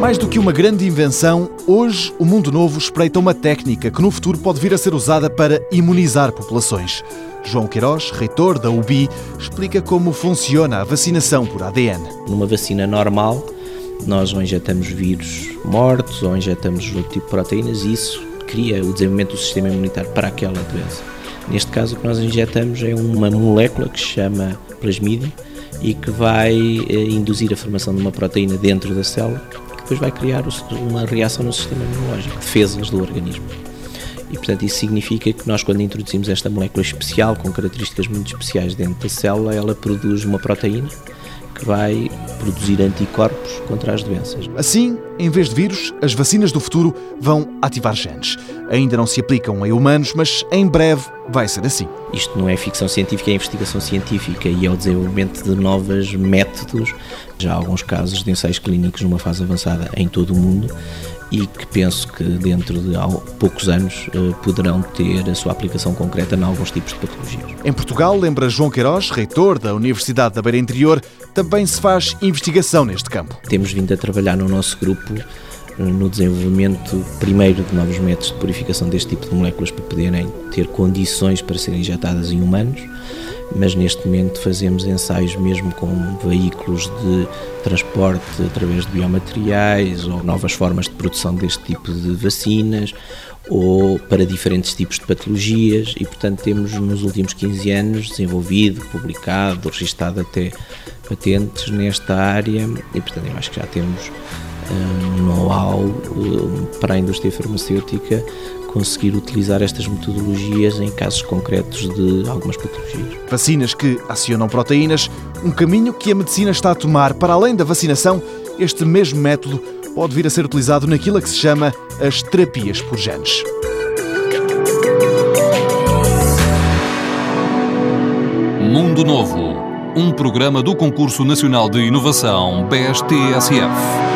Mais do que uma grande invenção, hoje o mundo novo espreita uma técnica que no futuro pode vir a ser usada para imunizar populações. João Queiroz, reitor da UBI, explica como funciona a vacinação por ADN. Numa vacina normal, nós ou injetamos vírus mortos ou injetamos outro tipo de proteínas e isso cria o desenvolvimento do sistema imunitário para aquela doença. Neste caso, o que nós injetamos é uma molécula que se chama plasmídia e que vai eh, induzir a formação de uma proteína dentro da célula depois vai criar uma reação no sistema imunológico, defesas do organismo. E, portanto, isso significa que nós, quando introduzimos esta molécula especial, com características muito especiais dentro da célula, ela produz uma proteína vai produzir anticorpos contra as doenças. Assim, em vez de vírus, as vacinas do futuro vão ativar genes. Ainda não se aplicam em humanos, mas em breve vai ser assim. Isto não é ficção científica, é investigação científica e é o desenvolvimento de novos métodos. Já há alguns casos de ensaios clínicos numa fase avançada em todo o mundo e que penso que dentro de poucos anos eh, poderão ter a sua aplicação concreta em alguns tipos de patologias. Em Portugal, lembra João Queiroz, reitor da Universidade da Beira Interior, também se faz investigação neste campo. Temos vindo a trabalhar no nosso grupo no desenvolvimento primeiro de novos métodos de purificação deste tipo de moléculas para poderem ter condições para serem injetadas em humanos mas neste momento fazemos ensaios mesmo com veículos de transporte através de biomateriais ou novas formas de produção deste tipo de vacinas ou para diferentes tipos de patologias e portanto temos nos últimos 15 anos desenvolvido, publicado, registado até patentes nesta área e portanto eu acho que já temos know-how um, para a indústria farmacêutica conseguir utilizar estas metodologias em casos concretos de algumas patologias. Vacinas que acionam proteínas, um caminho que a medicina está a tomar para além da vacinação, este mesmo método pode vir a ser utilizado naquilo que se chama as terapias por genes. Mundo Novo, um programa do Concurso Nacional de Inovação BSTSF.